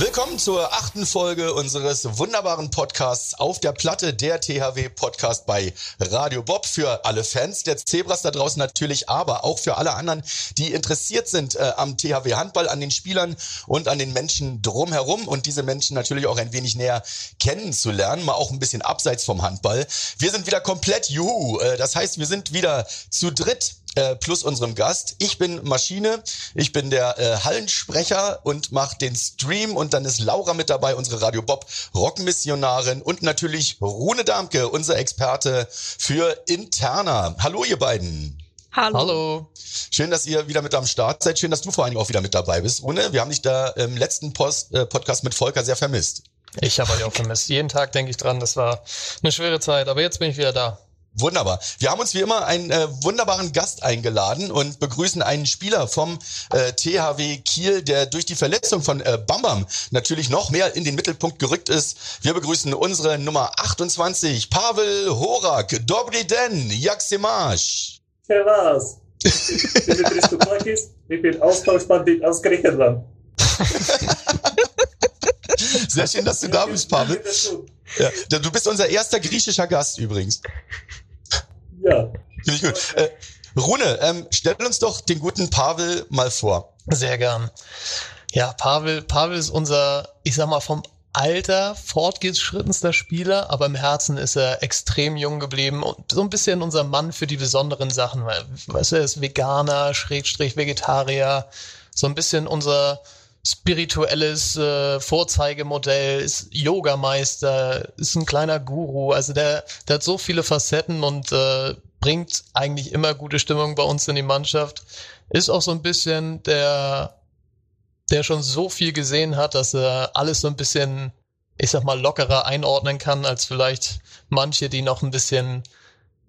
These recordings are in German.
Willkommen zur achten Folge unseres wunderbaren Podcasts auf der Platte, der THW Podcast bei Radio Bob. Für alle Fans der Zebras da draußen natürlich, aber auch für alle anderen, die interessiert sind äh, am THW Handball, an den Spielern und an den Menschen drumherum und diese Menschen natürlich auch ein wenig näher kennenzulernen, mal auch ein bisschen abseits vom Handball. Wir sind wieder komplett juhu. Äh, das heißt, wir sind wieder zu dritt äh, plus unserem Gast. Ich bin Maschine, ich bin der äh, Hallensprecher und mache den Stream und dann ist Laura mit dabei, unsere Radio Bob Rockmissionarin und natürlich Rune Damke, unser Experte für Interna. Hallo ihr beiden. Hallo. Hallo. Schön, dass ihr wieder mit am Start seid. Schön, dass du vor allem auch wieder mit dabei bist. Rune, wir haben dich da im letzten Post, äh, Podcast mit Volker sehr vermisst. Ich habe euch auch vermisst. Jeden Tag denke ich dran, das war eine schwere Zeit, aber jetzt bin ich wieder da. Wunderbar. Wir haben uns wie immer einen äh, wunderbaren Gast eingeladen und begrüßen einen Spieler vom äh, THW Kiel, der durch die Verletzung von äh, Bambam natürlich noch mehr in den Mittelpunkt gerückt ist. Wir begrüßen unsere Nummer 28, Pavel Horak. Dobry den, jak se máš? Servus. Dimitris Tuplakis, ich bin Austauschbandit aus Griechenland. Sehr schön, dass du da bist, Pavel. Ja, du bist unser erster griechischer Gast übrigens. Ja. Finde ich gut. Äh, Rune, ähm, stell uns doch den guten Pavel mal vor. Sehr gern. Ja, Pavel, Pavel ist unser, ich sag mal, vom Alter fortgeschrittenster Spieler, aber im Herzen ist er extrem jung geblieben und so ein bisschen unser Mann für die besonderen Sachen. Weißt du, er ist Veganer, Schrägstrich Vegetarier, so ein bisschen unser spirituelles äh, Vorzeigemodell, ist Yogameister, ist ein kleiner Guru. Also der, der hat so viele Facetten und äh, bringt eigentlich immer gute Stimmung bei uns in die Mannschaft. Ist auch so ein bisschen der, der schon so viel gesehen hat, dass er alles so ein bisschen, ich sag mal, lockerer einordnen kann als vielleicht manche, die noch ein bisschen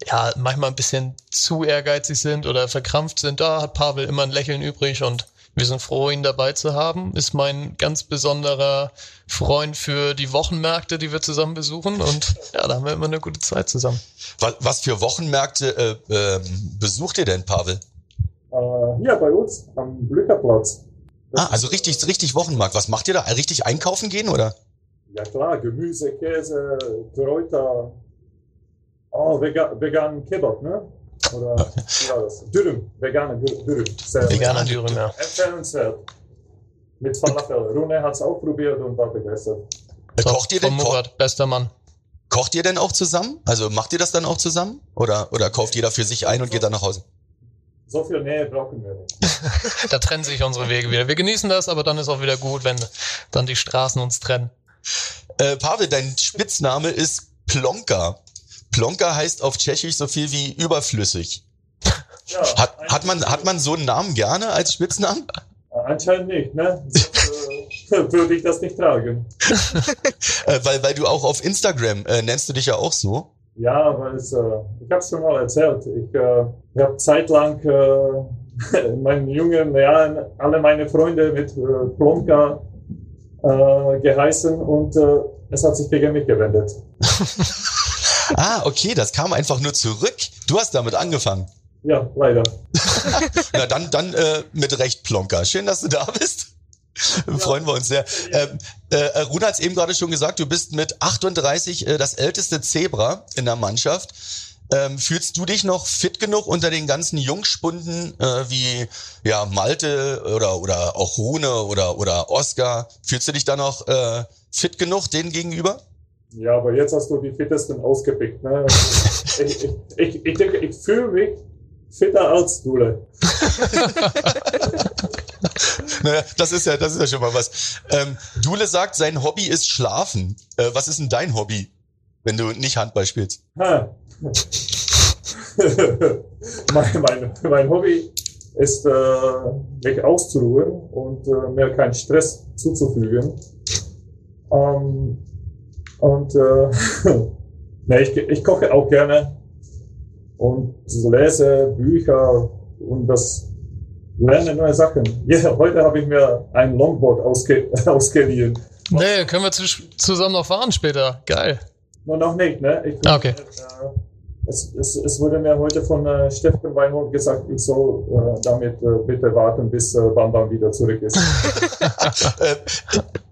ja, manchmal ein bisschen zu ehrgeizig sind oder verkrampft sind, da hat Pavel immer ein Lächeln übrig und wir sind froh, ihn dabei zu haben. Ist mein ganz besonderer Freund für die Wochenmärkte, die wir zusammen besuchen. Und ja, da haben wir immer eine gute Zeit zusammen. Was für Wochenmärkte äh, äh, besucht ihr denn, Pavel? Äh, hier bei uns am Blückerplatz. ah, also richtig, richtig Wochenmarkt. Was macht ihr da? Richtig einkaufen gehen, oder? Ja klar, Gemüse, Käse, Kräuter. Oh, vegan, vegan Kebab, ne? Oder wie war das? Dürüm, veganer Dürüm. Sehr Veganer Dürüm, ja. Empfehlenswert. Mit Falafel. Rune hat es auch probiert und war begeistert. Kocht ihr denn? Vom Murat, bester Mann. Kocht ihr denn auch zusammen? Also macht ihr das dann auch zusammen? Oder, oder kauft jeder für sich ein und geht dann nach Hause? So viel Nähe brauchen wir nicht. da trennen sich unsere Wege wieder. Wir genießen das, aber dann ist auch wieder gut, wenn dann die Straßen uns trennen. Äh, Pavel, dein Spitzname ist Plonka. Plonka heißt auf Tschechisch so viel wie überflüssig. Ja, Hat, hat, man, hat man so einen Namen gerne als Spitznamen? Anscheinend nicht, ne? Sonst, äh, würde ich das nicht tragen. Äh, weil, weil du auch auf Instagram äh, nennst du dich ja auch so. Ja, weil es, äh, ich habe es schon mal erzählt. Ich, äh, ich habe zeitlang äh, in meinen jungen Jahren alle meine Freunde mit äh, Plonka äh, geheißen und äh, es hat sich gegen mich gewendet. Ah, okay, das kam einfach nur zurück. Du hast damit angefangen. Ja, leider. Na dann, dann äh, mit Recht, Plonka. Schön, dass du da bist. Freuen wir uns sehr. Ähm, äh, Rune hat es eben gerade schon gesagt, du bist mit 38 äh, das älteste Zebra in der Mannschaft. Ähm, fühlst du dich noch fit genug unter den ganzen Jungspunden äh, wie ja Malte oder oder auch Rune oder oder Oscar? Fühlst du dich da noch äh, fit genug denen gegenüber? Ja, aber jetzt hast du die Fittesten ausgepickt. Ne? ich, ich, ich, ich denke, ich fühle mich fitter als Dule. naja, das ist ja, das ist ja schon mal was. Ähm, Dule sagt, sein Hobby ist Schlafen. Äh, was ist denn dein Hobby, wenn du nicht Handball spielst? Ha. mein, mein, mein Hobby ist, äh, mich auszuruhen und äh, mir keinen Stress zuzufügen. Ähm, und äh, ne, ich, ich koche auch gerne und lese Bücher und das lerne neue Sachen. Ja, heute habe ich mir ein Longboard ausge, ausgeliehen. Nee, können wir zu, zusammen noch fahren später. Geil. Nur noch nicht, ne? Ich, Ah, okay. Äh, es, es, es wurde mir heute von äh, Steffen Weinhold gesagt, ich soll äh, damit äh, bitte warten, bis äh, Bam Bam wieder zurück ist. äh,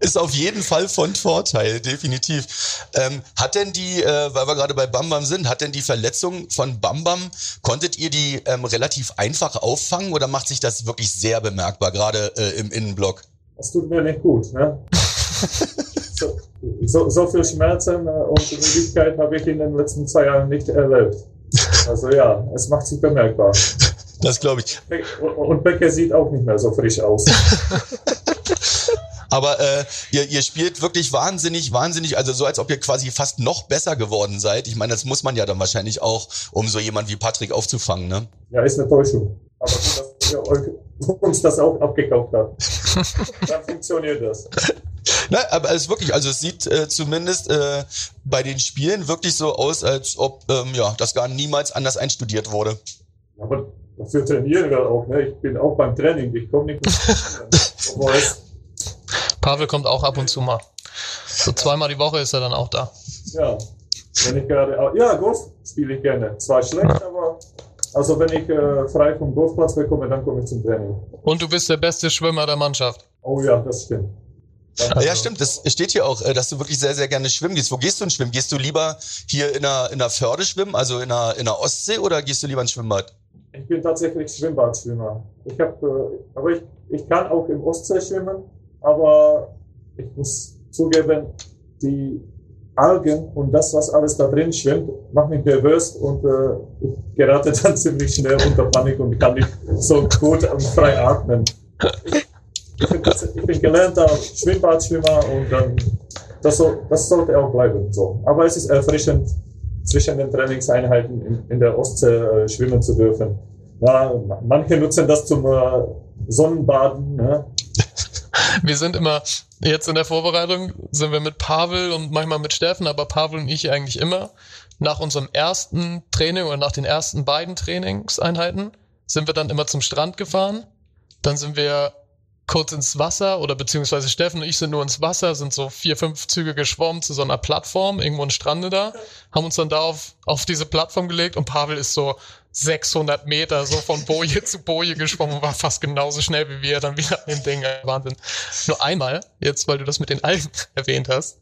ist auf jeden Fall von Vorteil, definitiv. Ähm, hat denn die, äh, weil wir gerade bei Bam Bam sind, hat denn die Verletzung von Bam Bam, konntet ihr die ähm, relativ einfach auffangen oder macht sich das wirklich sehr bemerkbar, gerade äh, im Innenblock? Das tut mir nicht gut, ne? so, so, viel Schmerzen äh, und Müdigkeit habe ich in den letzten zwei Jahren nicht erlebt. Also ja, es macht sich bemerkbar. Das glaube ich. Und Becker sieht auch nicht mehr so frisch aus. Aber äh, ihr, ihr spielt wirklich wahnsinnig, wahnsinnig, also so als ob ihr quasi fast noch besser geworden seid. Ich meine, das muss man ja dann wahrscheinlich auch, um so jemand wie Patrick aufzufangen, ne? Ja, ist eine Täuschung. Aber gut, dass ihr euch, uns das auch abgekauft habt. Dann funktioniert das. Na, aber es ist wirklich, also es sieht äh, zumindest äh, bei den Spielen wirklich so aus, als ob ähm, ja das gar niemals anders einstudiert wurde. Aber dafür trainieren wir auch, ne? Ich bin auch beim Training, ich komme nicht mit Pavel kommt auch ab und zu mal. So zweimal die Woche ist er dann auch da. ja, wenn ich gerade, ja, Golf spiele ich gerne. Zwar schlecht, aber also wenn ich äh, frei vom Golfplatz bekomme, dann komme ich zum Training. Und du bist der beste Schwimmer der Mannschaft. Oh ja, das stimmt. Dann, Ja, stimmt, das steht hier auch, äh, dass du wirklich sehr, sehr gerne schwimmen gehst. Wo gehst du denn schwimmen? Gehst du lieber hier in der, in der Förde schwimmen, also in der, in der Ostsee, oder gehst du lieber ins Schwimmbad? Ich bin tatsächlich Schwimmbadschwimmer. Ich habe, äh, aber ich, ich kann auch im Ostsee schwimmen, aber ich muss zugeben, die Algen und das, was alles da drin schwimmt, macht mich nervös und äh, ich gerate dann ziemlich schnell unter Panik und kann nicht so gut und frei atmen. Ich bin, gelernter Schwimmbadschwimmer und dann, das, soll, das sollte auch bleiben so. Aber es ist erfrischend, zwischen den Trainingseinheiten in, in der Ostsee äh, schwimmen zu dürfen. Ja, ma- manche nutzen das zum äh, Sonnenbaden. Ne? Wir sind immer, jetzt in der Vorbereitung sind wir mit Pavel und manchmal mit Steffen, aber Pavel und ich eigentlich immer. Nach unserem ersten Training oder nach den ersten beiden Trainingseinheiten sind wir dann immer zum Strand gefahren. Dann sind wir kurz ins Wasser oder beziehungsweise Steffen und ich sind nur ins Wasser, sind so vier, fünf Züge geschwommen zu so einer Plattform, irgendwo ein Strande da, haben uns dann da auf, auf diese Plattform gelegt und Pavel ist so 600 Meter so von Boje zu Boje geschwommen und war fast genauso schnell wie wir dann wieder an dem Ding. Wahnsinn. Nur einmal, jetzt weil du das mit den Algen erwähnt hast,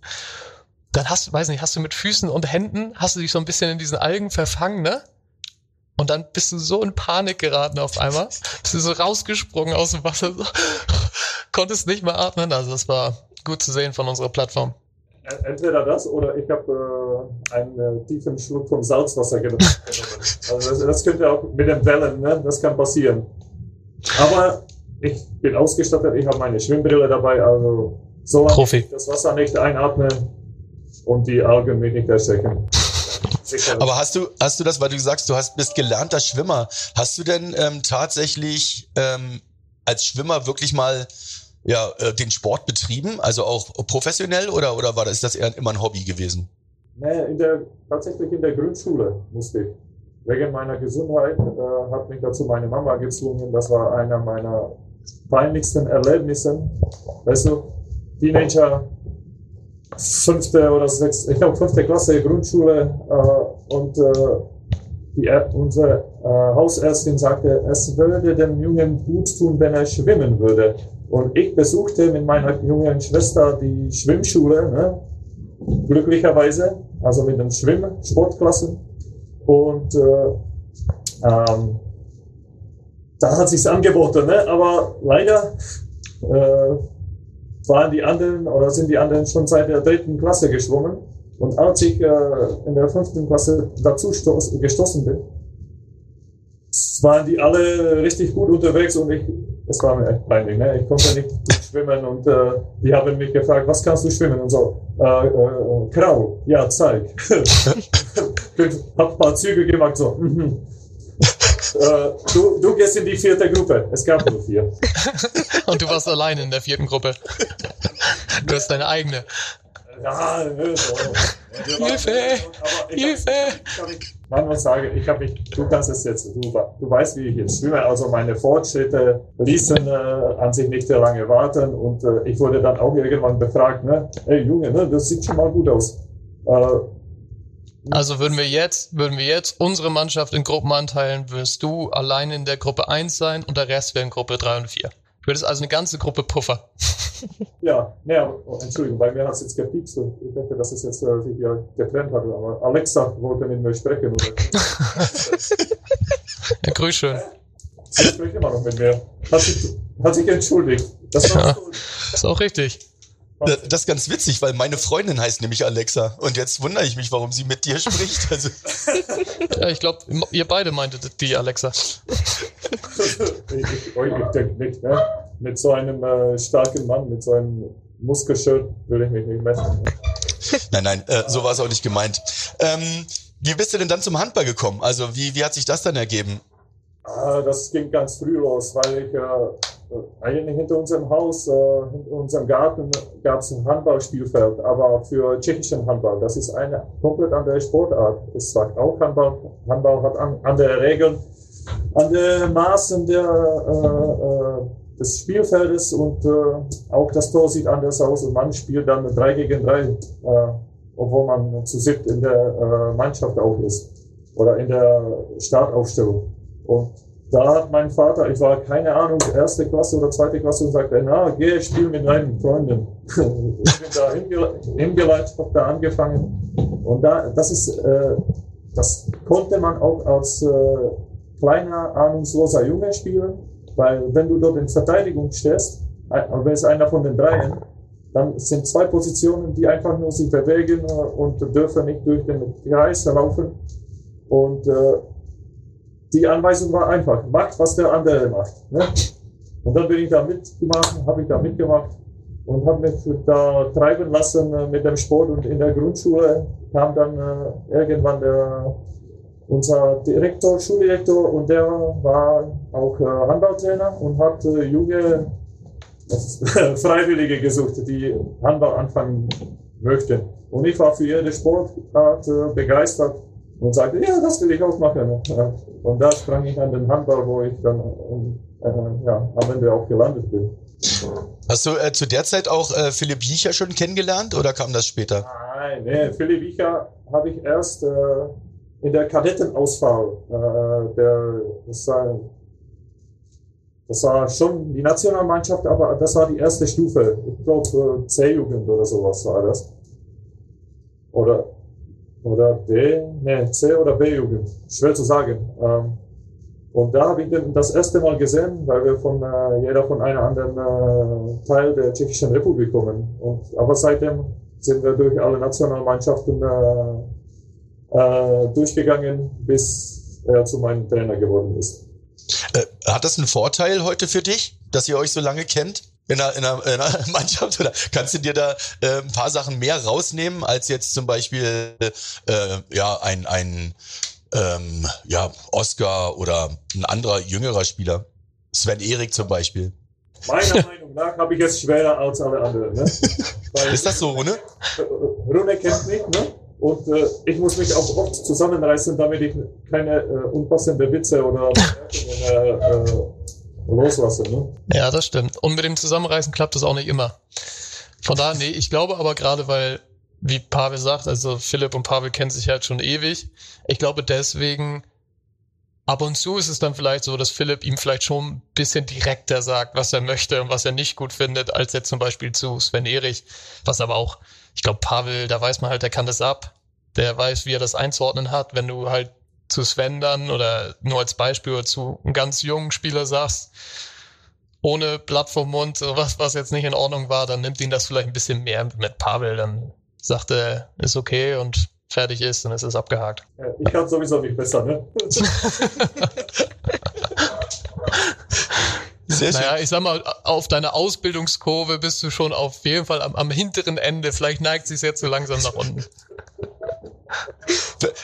dann hast du, weiß nicht, hast du mit Füßen und Händen, hast du dich so ein bisschen in diesen Algen verfangen, ne? Und dann bist du so in Panik geraten auf einmal. Bist du so rausgesprungen aus dem Wasser, so, konntest nicht mehr atmen. Also das war gut zu sehen von unserer Plattform. Ent- Entweder das oder ich habe äh, einen äh, tiefen Schluck vom Salzwasser genommen. Also das, das könnte auch mit den Wellen, ne? das kann passieren. Aber ich bin ausgestattet, ich habe meine Schwimmbrille dabei, also solange Profi. ich das Wasser nicht einatme und die Algen mich nicht erschrecken. Sicher. Aber hast du, hast du das, weil du sagst, du hast, bist gelernter Schwimmer, hast du denn ähm, tatsächlich ähm, als Schwimmer wirklich mal ja, äh, den Sport betrieben, also auch professionell oder, oder war das, ist das eher immer ein Hobby gewesen? Nee, in der, tatsächlich in der Grundschule musste ich. Wegen meiner Gesundheit äh, hat mich dazu meine Mama gezwungen. Das war einer meiner peinlichsten Erlebnissen. Weißt du, Teenager, fünfte oder sechste, ich glaube fünfte Klasse Grundschule äh, und äh, die, unsere äh, Hausärztin sagte, es würde dem Jungen gut tun, wenn er schwimmen würde. Und ich besuchte mit meiner jungen Schwester die Schwimmschule, ne? glücklicherweise, also mit den Schwimm-Sportklassen. Und äh, ähm, da hat sich's angeboten, ne? aber leider äh, waren die anderen oder sind die anderen schon seit der dritten Klasse geschwommen. Und als ich äh, in der fünften Klasse dazu stoß, gestoßen bin, waren die alle richtig gut unterwegs und ich, es war mir echt peinlich, ne? Ich konnte nicht schwimmen und äh, die haben mich gefragt, was kannst du schwimmen? Und so, äh, äh, Kraul, ja, zeig. hab ein paar Züge gemacht, so, mhm. Äh, du, du gehst in die vierte Gruppe. Es gab nur vier. Und du warst alleine in der vierten Gruppe. Du hast deine eigene. Ja, ne, so. Hilfe! Hilfe! Man muss sagen, ich habe mich, du kannst es jetzt, du, du weißt, wie ich jetzt schwimme, also meine Fortschritte ließen äh, an sich nicht sehr lange warten und äh, ich wurde dann auch irgendwann befragt, ne, ey Junge, ne, das sieht schon mal gut aus. Äh, Also würden wir jetzt, würden wir jetzt unsere Mannschaft in Gruppen anteilen, wirst du allein in der Gruppe 1 sein und der Rest wäre in Gruppe 3 und 4. Du hättest also eine ganze Gruppe Puffer. ja, aber- oh, Entschuldigung, bei mir hat es jetzt gepiepst und ich dachte, dass es jetzt äh, sich ja getrennt hat, aber Alexa wollte mit mir sprechen oder Ja, grüß schön. sie spricht immer noch mit mir. Hat sich, hat sich entschuldigt. Das war Ja. gut. Ist auch richtig. Das ist ganz witzig, weil meine Freundin heißt nämlich Alexa. Und jetzt wundere ich mich, warum sie mit dir spricht. Also, Ja, ich glaube, ihr beide meintet die Alexa. ich, ich, ich denke nicht, ne? Mit so einem äh, starken Mann, mit so einem Muskelshirt will ich mich nicht messen. Ne? nein, nein, äh, so war es auch nicht gemeint. Ähm, wie bist du denn dann zum Handball gekommen? Also, wie, wie hat sich das dann ergeben? Ah, das ging ganz früh los, weil ich äh, eigentlich hinter unserem Haus, äh, hinter unserem Garten gab es ein Handballspielfeld, aber für tschechischen Handball. Das ist eine komplett andere Sportart. Es sagt auch Handball. Handball hat an, andere Regeln, andere Maßen der, äh, äh, des Spielfeldes und äh, auch das Tor sieht anders aus und man spielt dann 3 gegen 3, äh, obwohl man zu siebt in der äh, Mannschaft auch ist oder in der Startaufstellung. Und da hat mein Vater, ich war keine Ahnung, erste Klasse oder zweite Klasse und sagte, na, geh, spiel mit deinen Freunden. ich bin da hingele hingeleitet, hab da angefangen. Und da, das ist, äh, das konnte man auch als äh, kleiner, ahnungsloser Junge spielen, weil wenn du dort in Verteidigung stehst, aber ist einer von den dreien, dann sind zwei Positionen, die einfach nur sich bewegen äh, und dürfen nicht durch den Kreis laufen. Und äh, die Anweisung war einfach, macht, was der andere macht. Ne? Und dann bin ich da mitgemacht, habe ich da mitgemacht und habe mich da treiben lassen äh, mit dem Sport. Und in der Grundschule kam dann äh, irgendwann der, unser Direktor, Schuldirektor, und der war auch äh, Handballtrainer und hat junge Freiwillige gesucht, die Handball anfangen möchten. Und ich war für jede Sportart begeistert und sagte, ja, das will ich auch machen. Ja. Und da sprang ich an den Handball, wo ich dann äh, ja, am Ende auch gelandet bin. Hast du äh, zu der Zeit auch äh, Philipp Jiecher schon kennengelernt oder kam das später? Nein, nee, Philipp Wicher habe ich erst äh, in der Kadettenauswahl, äh, der, das, war, das war schon die Nationalmannschaft, aber das war die erste Stufe. Ich glaube äh, C-Jugend oder sowas war das. Oder, oder D, nee, C oder B-Jugend. Schwer zu sagen. Ähm, und da habe ich den das erste Mal gesehen, weil wir von äh, jeder von einem anderen äh, Teil der Tschechischen Republik kommen. Und, aber seitdem sind wir durch alle Nationalmannschaften äh, äh, durchgegangen, bis er zu meinem Trainer geworden ist. Äh, hat das einen Vorteil heute für dich, dass ihr euch so lange kennt? In einer, in einer, in einer Mannschaft oder kannst du dir da äh, ein paar Sachen mehr rausnehmen als jetzt zum Beispiel äh, ja ein ein ähm, ja Oscar oder ein anderer jüngerer Spieler Sven Erik zum Beispiel Meiner Meinung nach habe ich es schwerer als alle anderen. Ne? Weil ist das so Rune? Rune kennt mich, ne? Und äh, ich muss mich auch oft zusammenreißen, damit ich keine äh, unpassende Witze oder äh, äh, loslasse. Ne? Ja, das stimmt. Und mit dem Zusammenreißen klappt das auch nicht immer. Von daher, nee, ich glaube aber gerade, weil, wie Pavel sagt, also Philipp und Pavel kennen sich halt schon ewig. Ich glaube deswegen, ab und zu ist es dann vielleicht so, dass Philipp ihm vielleicht schon ein bisschen direkter sagt, was er möchte und was er nicht gut findet, als jetzt zum Beispiel zu Sven Erich. Was aber auch, ich glaube, Pavel, da weiß man halt, der kann das ab. Der weiß, wie er das einzuordnen hat, wenn du halt zu Sven dann oder nur als Beispiel oder zu einem ganz jungen Spieler sagst, ohne Blatt vom Mund, was, was jetzt nicht in Ordnung war, dann nimmt ihn das vielleicht ein bisschen mehr mit Pavel, dann sagt er, ist okay und fertig ist, dann ist es abgehakt. Ja, ich kann sowieso nicht besser. Ne? Sehr schön. Naja, ich sag mal, auf deiner Ausbildungskurve bist du schon auf jeden Fall am, am hinteren Ende. Vielleicht neigt sich jetzt so langsam nach unten.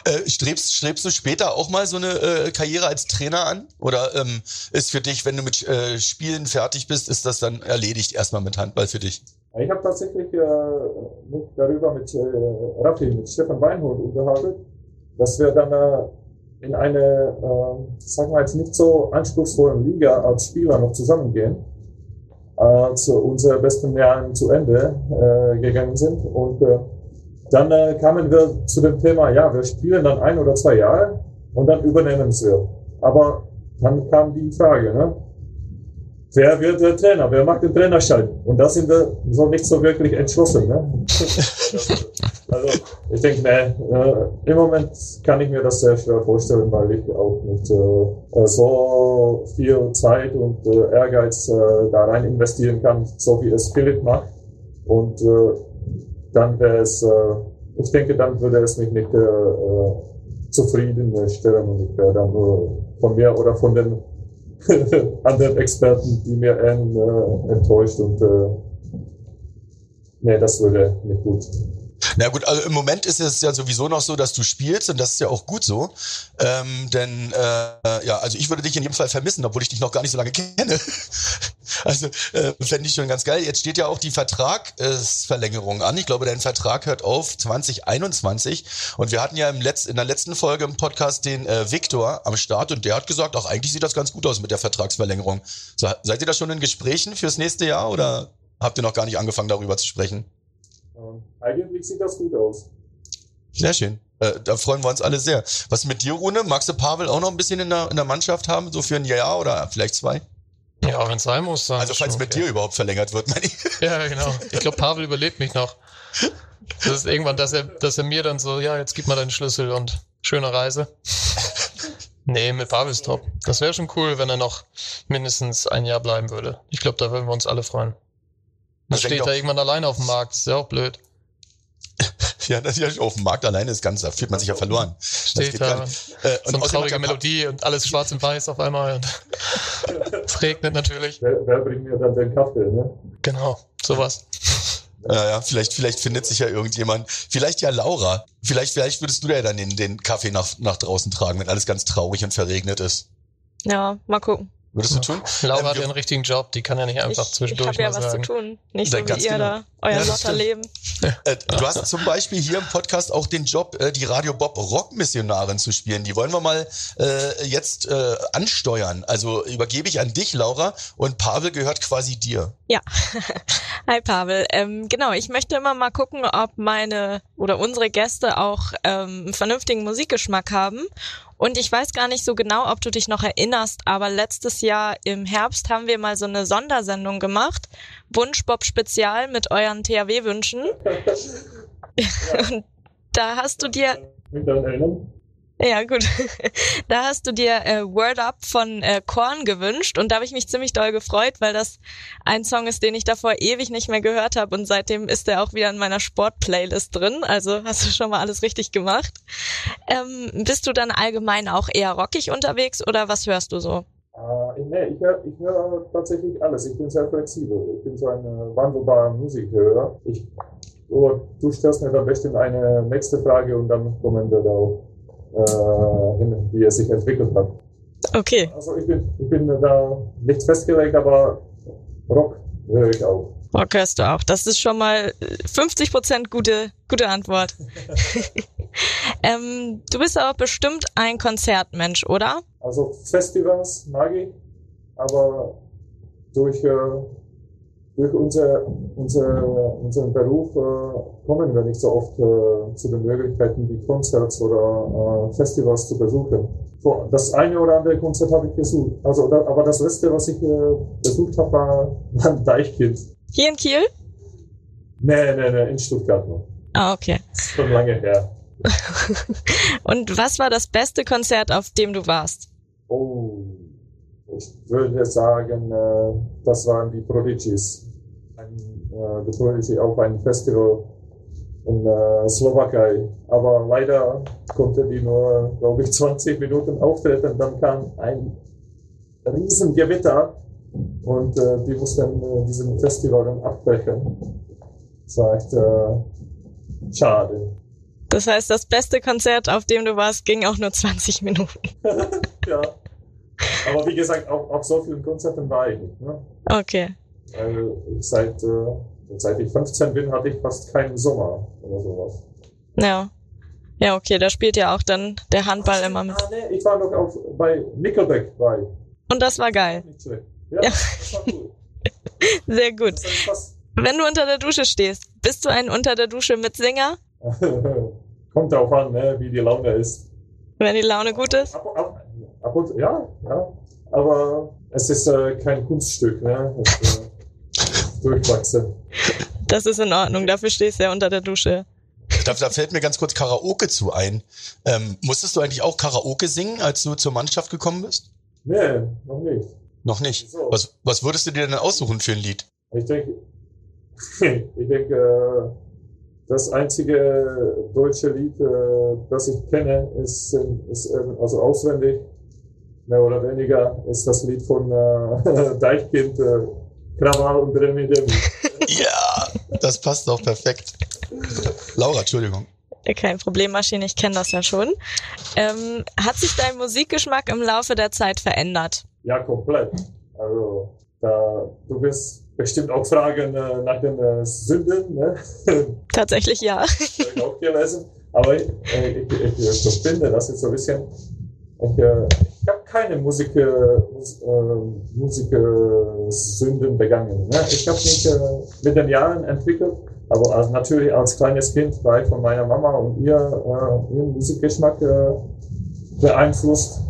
Äh, strebst, strebst du später auch mal so eine äh, Karriere als Trainer an? Oder ähm, ist für dich, wenn du mit äh, Spielen fertig bist, ist das dann erledigt erstmal mit Handball für dich? Ich habe tatsächlich äh, mich darüber mit äh, Raffi, mit Stefan Weinhold unterhalten, dass wir dann äh, in eine, äh, sagen wir jetzt nicht so anspruchsvollen Liga als Spieler noch zusammengehen, als unsere besten Jahren zu Ende äh, gegangen sind. Und äh, dann äh, kamen wir zu dem Thema, ja, wir spielen dann ein oder zwei Jahre und dann übernehmen wir. Aber dann kam die Frage, ne? wer wird der Trainer? Wer macht den Trainerschein? Und da sind wir so nicht so wirklich entschlossen. Ne? also ich denke, ne, äh, im Moment kann ich mir das sehr schwer vorstellen, weil ich auch nicht äh, so viel Zeit und äh, Ehrgeiz äh, da rein investieren kann, so wie es Philipp macht. Und äh, dann wäre es, äh, ich denke, dann würde es mich nicht äh, äh zufriedenstellen und ich wäre dann nur von mir oder von den anderen Experten, die mir äh, enttäuscht und äh, nee, das würde nicht gut. Na gut, also im Moment ist es ja sowieso noch so, dass du spielst und das ist ja auch gut so. Ähm, denn äh, ja, also ich würde dich in jedem Fall vermissen, obwohl ich dich noch gar nicht so lange kenne. also äh, fände ich schon ganz geil. Jetzt steht ja auch die Vertragsverlängerung an. Ich glaube, dein Vertrag hört auf 2021 und wir hatten ja im Letz in der letzten Folge im Podcast den äh, Viktor am Start und der hat gesagt, auch eigentlich sieht das ganz gut aus mit der Vertragsverlängerung. So, seid ihr da schon in Gesprächen fürs nächste Jahr oder habt ihr noch gar nicht angefangen darüber zu sprechen? Ähm, eigentlich sieht das gut aus. Sehr schön. Äh, da freuen wir uns alle sehr. Was mit dir, Rune? Magst du Pavel auch noch ein bisschen in der, in der Mannschaft haben, so für ein Jahr oder vielleicht zwei? Ja, wenn es sein muss, dann. Also falls mit okay. dir überhaupt verlängert wird, meine ich. Ja, genau. Ich glaube, Pavel überlebt mich noch. Das ist irgendwann, dass er, dass er mir dann so, ja, jetzt gib mal deinen Schlüssel und schöne Reise. Nee, mit Pavel ist top. Das wäre schon cool, wenn er noch mindestens ein Jahr bleiben würde. Ich glaube, da würden wir uns alle freuen. Dann steht er irgendwann alleine auf dem Markt. ist ja auch blöd. ja, das ist ja auf dem Markt alleine ist ganz, da fühlt man sich ja verloren. Steht da. Äh, so eine traurige Melodie und alles schwarz und weiß auf einmal. es regnet natürlich. Wer, wer, bringt mir dann den Kaffee, ne? Genau, sowas. Ja, ja, vielleicht, vielleicht findet sich ja irgendjemand. Vielleicht ja Laura. Vielleicht, vielleicht würdest du ja dann den, den Kaffee nach, nach draußen tragen, wenn alles ganz traurig und verregnet ist. Ja, mal gucken. Würdest du tun? Laura ähm, hat ja einen richtigen Job, die kann ja nicht einfach ich, zwischendurch ich hab ja was sagen. zu tun. Nicht so wie ihr genau. da, euer ja, Lotterleben. Äh, du hast zum Beispiel hier im Podcast auch den Job, äh, die Radio Bob Rock-Missionarin zu spielen. Die wollen wir mal äh, jetzt äh, ansteuern. Also übergebe ich an dich, Laura, und Pavel gehört quasi dir. Ja. Hi Pavel. Ähm, genau, ich möchte immer mal gucken, ob meine oder unsere Gäste auch ähm, einen vernünftigen Musikgeschmack haben und ich weiß gar nicht so genau, ob du dich noch erinnerst, aber letztes Jahr im Herbst haben wir mal so eine Sondersendung gemacht. Wunschbob Spezial mit euren THW-Wünschen. Und da hast du dir. Ja, gut. Da hast du dir äh, Word Up von äh, Korn gewünscht und da habe ich mich ziemlich doll gefreut, weil das ein Song ist, den ich davor ewig nicht mehr gehört habe und seitdem ist der auch wieder in meiner Sport-Playlist drin. Also hast du schon mal alles richtig gemacht. Ähm, bist du dann allgemein auch eher rockig unterwegs oder was hörst du so? Uh, nee, ich höre ich hör tatsächlich alles. Ich bin sehr flexibel. Ich bin so ein äh, wandelbarer Musikhörer. Ich, oh, du stellst mir dann bestimmt eine nächste Frage und dann kommen wir da auch äh, hin, wie es sich entwickelt hat. Okay. Also ich bin, ich bin da nicht festgelegt, aber Rock höre ich auch. Rock hörst du auch. Das ist schon mal 50 Prozent gute, gute Antwort. ähm, du bist aber bestimmt ein Konzertmensch, oder? Also Festivals mag ich, aber durch äh, durch unser, unser, unseren Beruf äh, kommen wir nicht so oft äh, zu den Möglichkeiten, wie Konzerts oder äh, Festivals zu besuchen. Das eine oder andere Konzert habe ich besucht. Also, da, aber das letzte, was ich äh, besucht habe, war, war ein Deichkind. Hier in Kiel? Nee, nee, nee, in Stuttgart noch. Ah, okay. Das ist schon lange her. Und was war das beste Konzert, auf dem du warst? Oh, ich würde sagen, äh, das waren die Prodigies. Ein, äh, die Prodigy auf einem Festival in äh, Slowakei. Aber leider konnte die nur, glaube ich, 20 Minuten auftreten. Dann kam ein Riesengewitter und die mussten diesen Festival dann abbrechen. Das war echt äh, schade. Das heißt, das beste Konzert, auf dem du warst, ging auch nur 20 Minuten. ja. Aber wie gesagt, auch auf so vielen Konzerten war ich nicht. Ne? Okay. Weil ich seit, äh, seit ich 15 bin, hatte ich fast keinen Sommer oder sowas. Ja. Ja, okay, da spielt ja auch dann der Handball immer mit. Ah, nee, ich war noch auf, bei Nickelback bei. Und das war geil. Ja, Ja. das war cool. Sehr gut. Wenn du unter der Dusche stehst, bist du ein unter der Dusche mit Singer? Kommt darauf an, ne, wie die Laune ist. Wenn die Laune gut ist? Ab, ab, ab und ja, ja. Aber es ist äh, kein Kunststück, ne? Es, äh, durchwachsen. Das ist in Ordnung, dafür stehst du ja unter der Dusche. Da, da fällt mir ganz kurz Karaoke zu ein. Ähm, musstest du eigentlich auch Karaoke singen, als du zur Mannschaft gekommen bist? Nee, noch nicht. Noch nicht. Wieso? Was, was würdest du dir denn aussuchen für ein Lied? Ich denke, ich denke, äh, das einzige deutsche Lied, äh, das ich kenne, ist, ist äh, also auswendig, mehr oder weniger, ist das Lied von äh, Deichkind, äh, Krawall und Remi Demi. Ja, das passt doch perfekt. Laura, Entschuldigung. Kein Problem, Maschine, ich kenne das ja schon. Ähm, hat sich dein Musikgeschmack im Laufe der Zeit verändert? Ja, komplett. Also, da, du wirst bestimmt auch fragen äh, nach den äh, Sünden, ne? Tatsächlich ja. Hab ich auch gelesen. Aber ich, äh, ich, ich, ich finde, das ist so ein bisschen. Ich, äh, ich habe keine Musik, äh, äh, Musiksünden begangen. Ne? Ich habe mich äh, mit den Jahren entwickelt, aber als, natürlich als kleines Kind war ich von meiner Mama und ihr, äh, ihren Musikgeschmack äh, beeinflusst.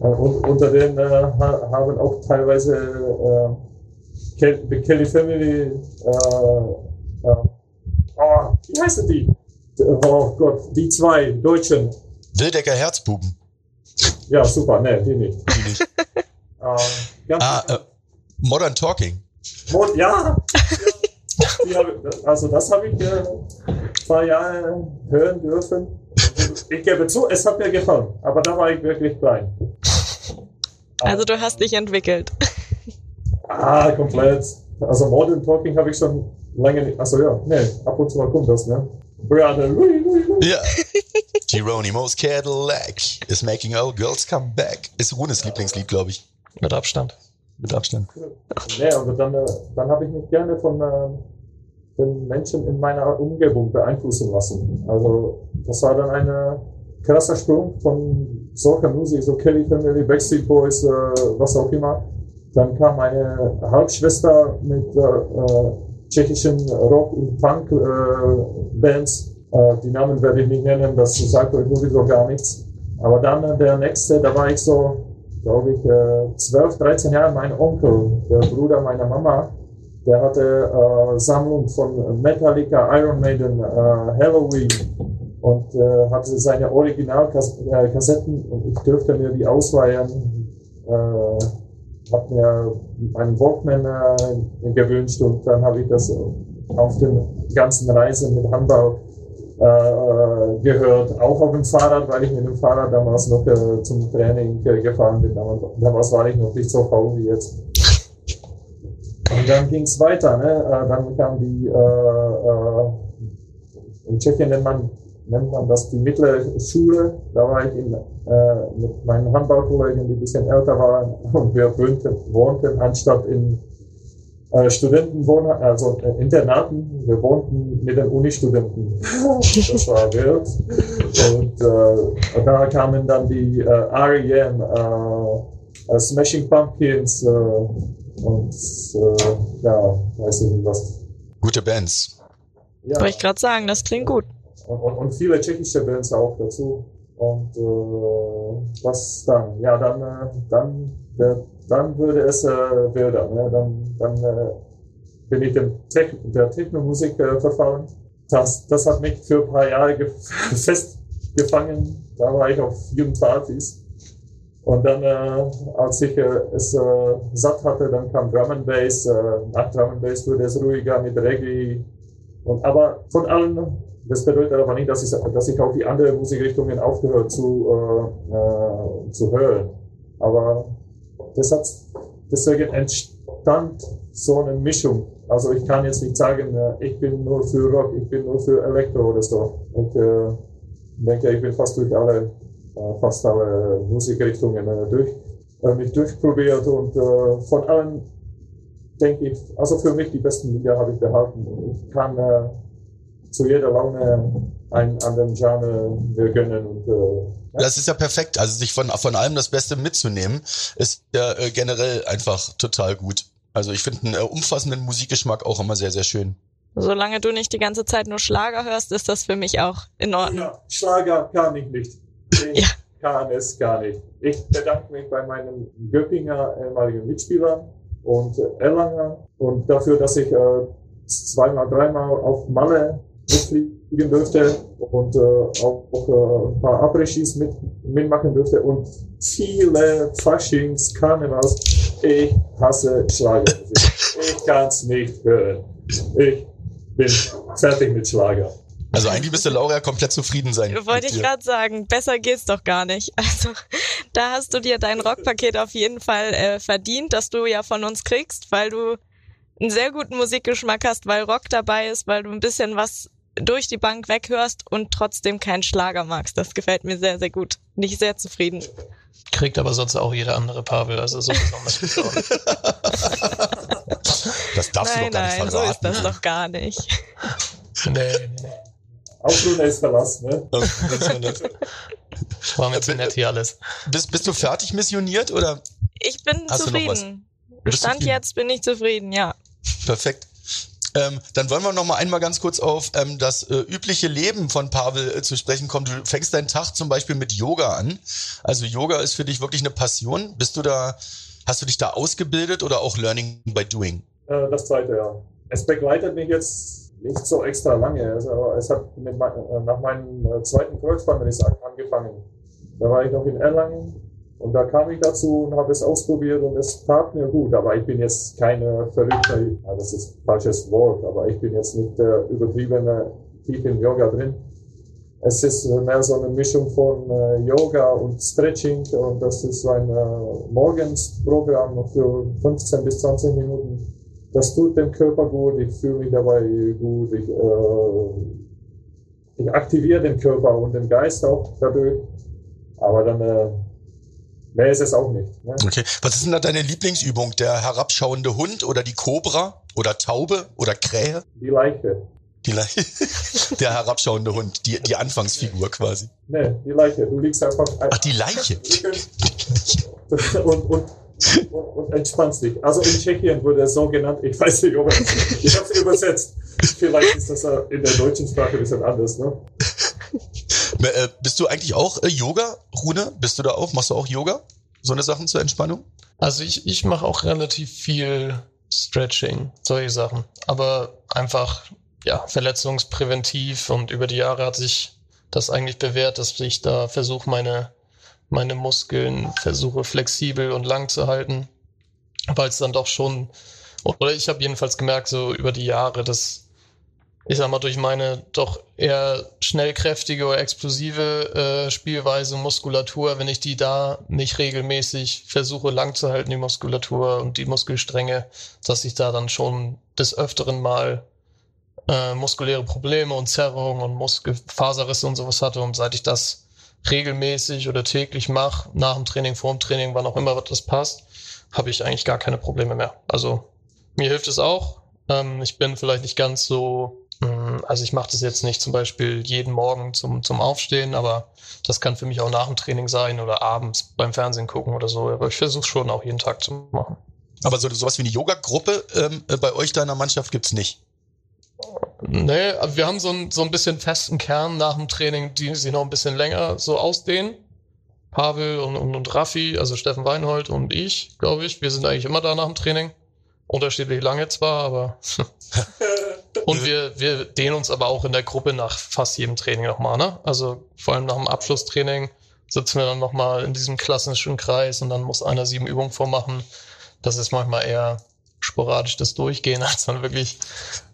Äh, und unter denen ha haben auch teilweise äh, The Kelly Family, oh, wie heißen die? Oh Gott, die zwei Deutschen. Wildecker Herzbuben. Ja, super, ne, die nicht. Die nicht. Äh, ganz Ah, äh, Modern Talking. Mod, ja! ja also das habe ich äh, paar Jahre hören dürfen. Ich gebe zu, es hat mir gefallen, aber da war ich wirklich klein. Also du hast dich entwickelt. Ah, komplett. Also Modern Talking habe ich schon lange nicht. Also ja, ne, ab und zu mal kommt das, ne? Brother. Ja. Geronimo's Cadillac is making all girls come back. Ist Runes Lieblingslied, glaube ich. Mit Abstand. Mit Abstand. Ne, und dann, äh, dann habe ich mich gerne von äh, den Menschen in meiner Umgebung beeinflussen lassen. Also das war dann ein krasser Sprung von solcher Musik, so Kelly Family, Backstreet Boys, äh, was auch immer. Dann kam meine Halbschwester mit äh, äh, tschechischen Rock- und Punk-Bands. Äh, die Namen werde ich nicht nennen, das sagt euch sowieso gar nichts. Aber dann äh, der nächste, da war ich so, glaube ich, äh, 12, 13 Jahre, mein Onkel, der Bruder meiner Mama, der hatte äh, Sammlung von Metallica, Iron Maiden, äh, Halloween und äh, hatte seine Originalkassetten und ich dürfte mir die ausleihen. Äh, hab mir einen Walkman äh, gewünscht und dann habe ich das äh, auf den ganzen Reisen mit äh, äh, gehört, auch auf dem Fahrrad, weil ich mit dem Fahrrad damals noch äh, zum Training äh, gefahren bin. Damals, war ich noch nicht so faul wie jetzt. Und dann ging's weiter, ne? Äh, dann kam die, äh, äh, in Tschechien nennt man, nennt man das die mittlere Schule. Da war ich in, äh, mit meinen Handballkollegen, die ein bisschen älter waren, und wir wohnten, wohnten anstatt in äh, Studentenwohn, also äh, Internaten, wir wohnten mit den Unistudenten. das war wild. Und äh, da kamen dann die äh, R.E.M., äh, äh, Smashing Pumpkins äh, und äh, ja, weiß ich nicht was. Gute Bands. Ja, Wollte ich gerade sagen, das klingt gut. und, und, und viele tschechische Bands auch dazu. Und äh, was dann? Ja, dann, äh, dann, der, dann würde es äh, wilder. Ne? Dann, dann äh, bin ich dem Tech, der Technomusik äh, verfallen. Das, das hat mich für ein paar Jahre ge festgefangen. Da war ich auf Jugendpartys. Und dann, äh, als ich äh, es äh, satt hatte, dann kam Drum and Bass. Äh, nach Drum and Bass wurde es ruhiger mit Reggae. Und, aber von allen, das bedeutet aber nicht, dass ich, dass ich auch die anderen Musikrichtungen aufgehört zu, äh, äh, zu hören. Aber das hat, deswegen entstand so eine Mischung. Also ich kann jetzt nicht sagen, äh, ich bin nur für Rock, ich bin nur für Elektro oder so. Ich äh, denke, ich bin fast durch alle, äh, fast alle Musikrichtungen äh, durch, äh, mich durchprobiert und äh, von allen denke ich, also für mich die besten Lieder habe ich behalten. Ich kann zu jeder Laune einen anderen Genre gönnen und. Das ist ja perfekt. Also sich von, von allem das Beste mitzunehmen, ist ja äh, generell einfach total gut. Also ich finde einen äh, umfassenden Musikgeschmack auch immer sehr, sehr schön. Solange du nicht die ganze Zeit nur Schlager hörst, ist das für mich auch in Ordnung. Ja, Schlager kann ich nicht. Ich ja. kann es gar nicht. Ich bedanke mich bei meinen Göppinger ehemaligen Mitspielern und äh, Erlanger und dafür, dass ich äh, zweimal, dreimal auf Malle mitfliegen durfte und äh, auch, auch äh, ein paar Abregies mit, mitmachen durfte und viele Faschings, Karnevals. Ich hasse Schlagermusik. ich kann es nicht hören. Ich bin fertig mit Schlager. Also eigentlich müsste Laura komplett zufrieden sein. Wollte ich gerade sagen, besser geht's doch gar nicht. Also da hast du dir dein Rockpaket auf jeden Fall äh, verdient, dass du ja von uns kriegst, weil du einen sehr guten Musikgeschmack hast, weil Rock dabei ist, weil du ein bisschen was durch die Bank weghörst und trotzdem keinen Schlager magst. Das gefällt mir sehr, sehr gut. Nicht sehr zufrieden. Kriegt aber sonst auch jeder andere Pavel, also so besonders Das darfst nein, du doch gar nein, nicht verraten. so ist das doch gar nicht. Nee, nee, nee. Ausruhen ist verlassen, ne? War mir zu nett hier alles. Bist, bist du fertig missioniert oder? Ich bin Hast zufrieden. Stand zufrieden? jetzt bin ich zufrieden, ja. Perfekt. Ähm, dann wollen wir noch mal einmal ganz kurz auf ähm, das äh, übliche Leben von Pavel äh, zu sprechen kommen. Du fängst deinen Tag zum Beispiel mit Yoga an. Also Yoga ist für dich wirklich eine Passion. Bist du da, hast du dich da ausgebildet oder auch Learning by Doing? Äh, das zweite, ja. Es begleitet mich jetzt nicht so extra lange. Also, es hat mit äh, nach meinem äh, zweiten Kreuzband, wenn ich sagen, angefangen. Da war ich noch in Erlangen und da kam ich dazu und habe es ausprobiert und es tat mir gut. Aber ich bin jetzt keine verrückte, das ist ein falsches Wort, aber ich bin jetzt nicht der übertriebene tief im Yoga drin. Es ist mehr so eine Mischung von äh, Yoga und Stretching und das ist ein äh, Morgensprogramm für 15 bis 20 Minuten. Das tut dem Körper gut, ich fühle mich dabei gut, ich, äh, ich aktiviere den Körper und den Geist auch dadurch. Aber dann äh, Mehr ist es auch nicht. Ne? Okay. Was ist denn da deine Lieblingsübung? Der herabschauende Hund oder die Kobra oder Taube oder Krähe? Die Leiche. Die Leiche. Der herabschauende Hund, die, die Anfangsfigur quasi. Nee, die Leiche. Du liegst einfach. Ach, die Leiche. und, und, und, und entspannst dich. Also in Tschechien wurde es so genannt. Ich weiß nicht, ob ich, ich habe es übersetzt. Vielleicht ist das in der deutschen Sprache ein bisschen anders, ne? Äh, bist du eigentlich auch äh, Yoga, Rune? Bist du da auch? Machst du auch Yoga? So eine Sachen zur Entspannung? Also ich, ich mache auch relativ viel Stretching, solche Sachen. Aber einfach, ja, verletzungspräventiv und über die Jahre hat sich das eigentlich bewährt, dass ich da versuche, meine, meine Muskeln versuche flexibel und lang zu halten, weil es dann doch schon, oder ich habe jedenfalls gemerkt, so über die Jahre, dass ich sag mal, durch meine doch eher schnellkräftige oder explosive äh, Spielweise, Muskulatur, wenn ich die da nicht regelmäßig versuche lang zu halten, die Muskulatur und die Muskelstränge, dass ich da dann schon des Öfteren mal äh, muskuläre Probleme und Zerrungen und Muskelfaserrisse und sowas hatte. Und seit ich das regelmäßig oder täglich mache, nach dem Training, vor dem Training, wann auch immer das passt, habe ich eigentlich gar keine Probleme mehr. Also mir hilft es auch. Ähm, ich bin vielleicht nicht ganz so Also ich mache das jetzt nicht zum Beispiel jeden Morgen zum, zum Aufstehen, aber das kann für mich auch nach dem Training sein oder abends beim Fernsehen gucken oder so. Aber ich versuche schon auch jeden Tag zu machen. Aber so sowas wie eine Yoga-Gruppe ähm, äh, bei euch da in der Mannschaft gibt's nicht? Nee, wir haben so ein, so ein bisschen festen Kern nach dem Training, die sich noch ein bisschen länger so ausdehnen. Pavel und, und, und Raffi, also Steffen Weinhold und ich, glaube ich. Wir sind eigentlich immer da nach dem Training. Unterschiedlich lange zwar, aber Und wir, wir dehnen uns aber auch in der Gruppe nach fast jedem Training nochmal, ne? Also vor allem nach dem Abschlusstraining sitzen wir dann nochmal in diesem klassischen Kreis und dann muss einer sieben Übungen vormachen. Das ist manchmal eher sporadisch das Durchgehen, als dann wirklich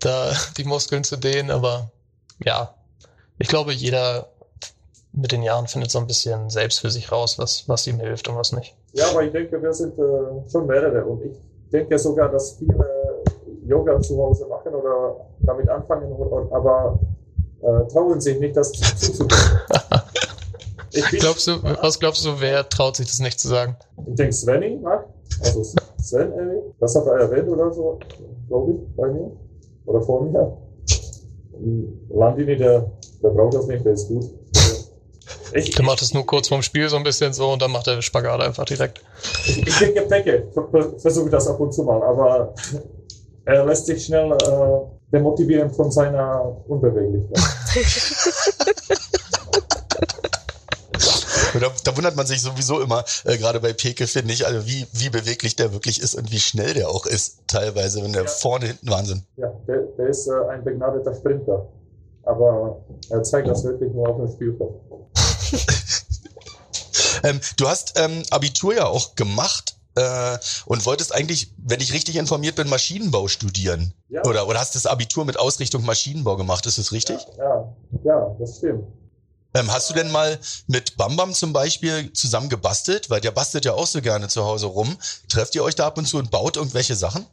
da die Muskeln zu dehnen. Aber ja, ich glaube, jeder mit den Jahren findet so ein bisschen selbst für sich raus, was, was ihm hilft und was nicht. Ja, aber ich denke, wir sind äh, schon mehrere und ich denke sogar, dass viele Yoga zu Hause machen oder damit anfangen, aber äh, trauen sich nicht, das zuzugeben. glaubst du, was glaubst du, wer traut sich das nicht zu sagen? Ich denke, Svenny macht Also Sven das hat er erwähnt oder so, glaube ich, bei mir. Oder vor mir. Landini, der, der braucht das nicht, der ist gut. Ich, der macht es nur kurz vorm Spiel so ein bisschen so und dann macht er Spagat einfach direkt. Ich, ich denke, Pecke, versuche das ab und zu mal, aber er lässt sich schnell äh, demotivieren von seiner Unbeweglichkeit. Da, da, wundert man sich sowieso immer, äh, gerade bei Peke, finde ich, also wie, wie beweglich der wirklich ist und wie schnell der auch ist, teilweise, wenn der ja. vorne, hinten Wahnsinn. Ja, der, der ist äh, ein begnadeter Sprinter. Aber er zeigt das wirklich nur auf dem Spielfeld. ähm, du hast ähm, Abitur ja auch gemacht äh, und wolltest eigentlich, wenn ich richtig informiert bin, Maschinenbau studieren. Ja. Oder, oder hast das Abitur mit Ausrichtung Maschinenbau gemacht, ist das richtig? Ja, ja, ja das stimmt. Ähm, hast du denn mal mit Bambam zum Beispiel zusammen gebastelt? Weil der bastelt ja auch so gerne zu Hause rum. Trefft ihr euch da ab und zu und baut irgendwelche Sachen?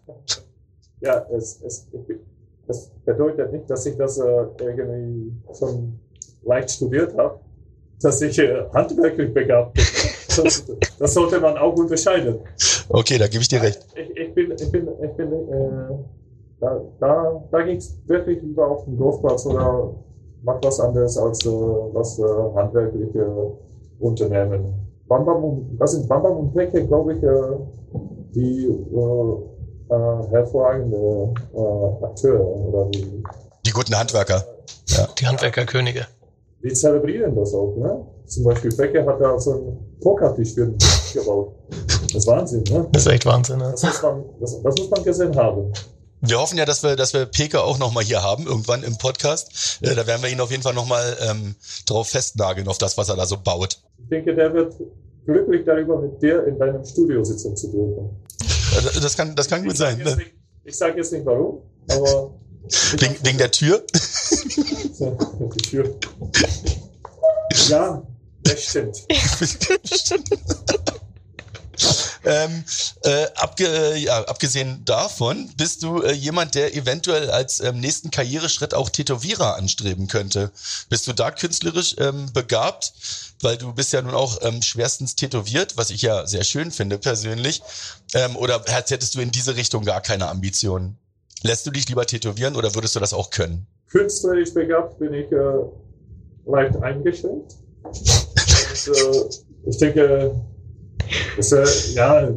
Ja, es, es, das bedeutet nicht, dass ich das äh, irgendwie schon leicht studiert habe, dass ich äh, handwerklich begabt bin. Das, das, sollte man auch unterscheiden. Okay, da gebe ich dir recht. Ich, ich bin, ich bin, ich bin äh, da, da, da ging es wirklich lieber auf den Golfplatz oder macht was anderes als äh, was äh, handwerkliche Unternehmen. Bambam und, das sind Bambam und Pecke, glaube ich, äh, die äh, äh, hervorragende äh, Akteure oder die, die guten Handwerker. Ja. Die Handwerkerkönige. Die zelebrieren das auch, ne? Zum Beispiel Becker hat da so einen Pokertisch für den gebaut. Das ist Wahnsinn, ne? Das ist echt Wahnsinn, ne? Das muss man, das, das muss man gesehen haben. Wir hoffen ja, dass wir, dass wir Peke auch nochmal hier haben, irgendwann im Podcast. Äh, da werden wir ihn auf jeden Fall nochmal ähm, drauf festnageln, auf das, was er da so baut. Ich denke, der wird glücklich darüber, mit dir in deinem Studio sitzen zu dürfen. Äh, das kann, das kann gut sein. Ne? Nicht, ich sage jetzt nicht warum, aber. Wegen, wegen der Tür? die Tür. Ja, das stimmt. Ähm, äh, abge, ja, abgesehen davon bist du äh, jemand, der eventuell als ähm, nächsten Karriereschritt auch Tätowierer anstreben könnte. Bist du da künstlerisch ähm, begabt? Weil du bist ja nun auch ähm, schwerstens tätowiert, was ich ja sehr schön finde persönlich. Ähm, oder hättest du in diese Richtung gar keine Ambitionen? Lässt du dich lieber tätowieren oder würdest du das auch können? Künstlerisch begabt bin ich äh, leicht eingeschränkt. Und, äh, ich denke, das, äh, ja,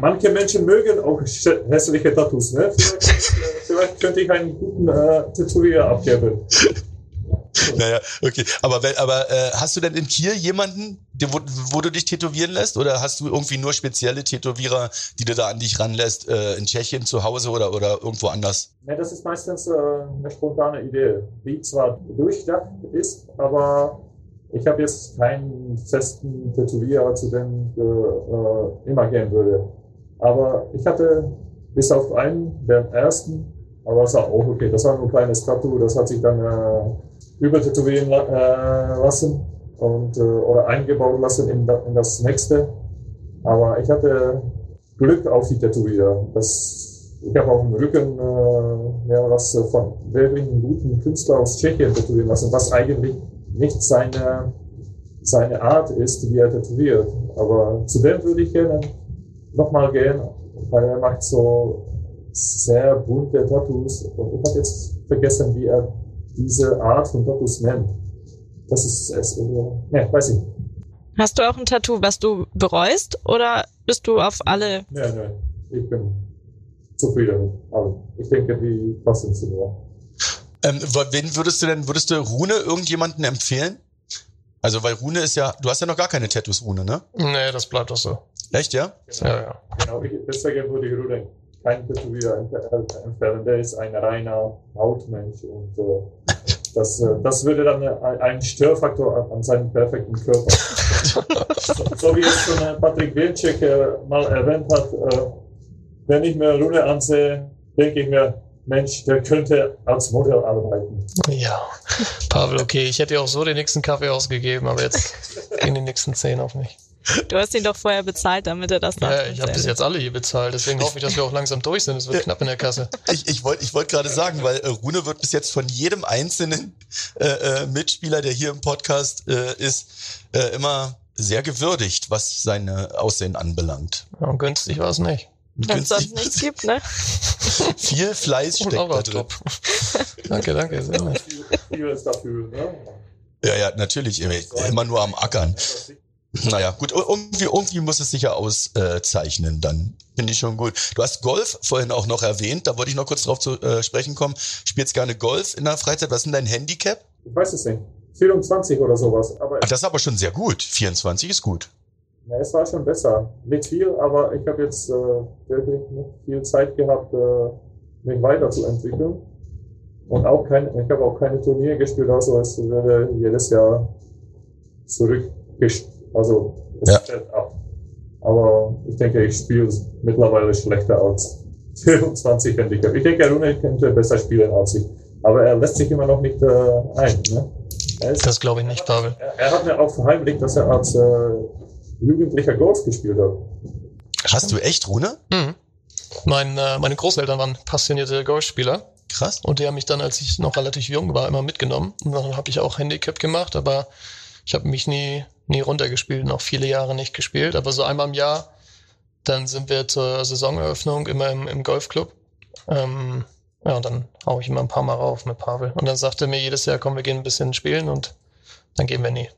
manche Menschen mögen auch hässliche Tattoos. Ne? Vielleicht, äh, vielleicht könnte ich einen guten äh, Tätowierer abgeben. Naja, okay. Aber, aber äh, hast du denn in Kiel jemanden, wo, wo du dich tätowieren lässt? Oder hast du irgendwie nur spezielle Tätowierer, die du da an dich ranlässt, äh, in Tschechien zu Hause oder, oder irgendwo anders? Ne, das ist meistens äh, eine spontane Idee, die zwar durchdacht ist, aber ich habe jetzt keinen festen Tätowierer, zu dem ich äh, immer gehen würde. Aber ich hatte bis auf einen, den ersten, aber das war auch okay. Das war nur ein kleines Tattoo, das hat sich dann äh, übertätowieren äh, lassen und äh, oder eingebaut lassen in, in das nächste. Aber ich hatte Glück auf die Tätowierer. Das, ich habe auf dem Rücken äh, ja, was von wirklich einem guten Künstler aus Tschechien tätowieren lassen, was eigentlich nicht seine, seine Art ist, wie er tätowiert. Aber zu dem würde ich gerne nochmal gehen, weil er macht so sehr bunte Tattoos. Und ich habe jetzt vergessen, wie er diese Art von Tattoos nennt. Das ist es. Ne, weiß ich. Hast du auch ein Tattoo, was du bereust oder bist du auf alle? Nein, nein. Ich bin zufrieden mit allem. Ich denke, die passen zu mir. Ähm, wen würdest du denn, würdest du Rune irgendjemanden empfehlen? Also, weil Rune ist ja, du hast ja noch gar keine Tattoos, Rune, ne? Nee, das bleibt doch so. Echt, ja? Genau, ja, ja. Genau, ich, deswegen würde ich Rune kein Tätowierer entfernen. Der ist ein reiner Hautmensch und äh, das, äh, das würde dann ein Störfaktor an seinem perfekten Körper. so, so, wie es schon äh, Patrick Wilczek äh, mal erwähnt hat, äh, wenn ich mir Rune ansehe, denke ich mir, Mensch, der könnte als Modell arbeiten. Ja, Pavel, okay, ich hätte ja auch so den nächsten Kaffee ausgegeben, aber jetzt gehen die nächsten zehn auf mich. Du hast ihn doch vorher bezahlt, damit er das macht. Ja, ich habe bis jetzt alle hier bezahlt, deswegen hoffe ich, dass wir auch langsam durch sind. Es wird knapp in der Kasse. Ich, ich wollte ich wollt gerade sagen, weil äh, Rune wird bis jetzt von jedem einzelnen äh, äh, Mitspieler, der hier im Podcast äh, ist, äh, immer sehr gewürdigt, was seine Aussehen anbelangt. Ja, und günstig war es nicht. Wenn es sonst nichts gibt, ne? Viel Fleiß steckt da drin. Danke, danke. Sehr nett. Viel, vieles dafür, ne? Ja, ja, natürlich. Immer nur am Ackern. Naja, gut, irgendwie, irgendwie muss es sich ja auszeichnen, dann finde ich schon gut. Du hast Golf vorhin auch noch erwähnt, da wollte ich noch kurz drauf zu äh, sprechen kommen. Spielst gerne Golf in der Freizeit, was ist denn dein Handicap? Ich weiß es nicht. 24 oder sowas. Aber Ach, das ist aber schon sehr gut. 24 ist gut. ja, es war schon besser. Nicht viel, aber ich habe jetzt äh, wirklich nicht viel Zeit gehabt, äh, mich weiterzuentwickeln. Und auch kein, ich habe auch keine Turniere gespielt, also es würde jedes Jahr zurückgespielt. Also es Ja. fällt ab. Aber ich denke, ich spiele mittlerweile schlechter als 24 Handicap. Ich denke, Rune könnte besser spielen als ich. Aber er lässt sich immer noch nicht äh, ein. Ne? Er, ist, Das glaube ich nicht, Pavel. er, er hat mir auch verheimlicht, dass er als äh, Jugendlicher Golf gespielt hat. Hast du echt, Rune? Mhm. Mein, äh, meine Großeltern waren passionierte Golfspieler Krass. und die haben mich dann, als ich noch relativ jung war, immer mitgenommen. Und dann habe ich auch Handicap gemacht, aber ich habe mich nie, nie runtergespielt und auch viele Jahre nicht gespielt. Aber so einmal im Jahr, dann sind wir zur Saisoneröffnung immer im, im Golfclub. Ähm, ja, und dann hau ich immer ein paar Mal rauf mit Pavel. Und dann sagte er mir jedes Jahr, komm, wir gehen ein bisschen spielen und dann gehen wir nie.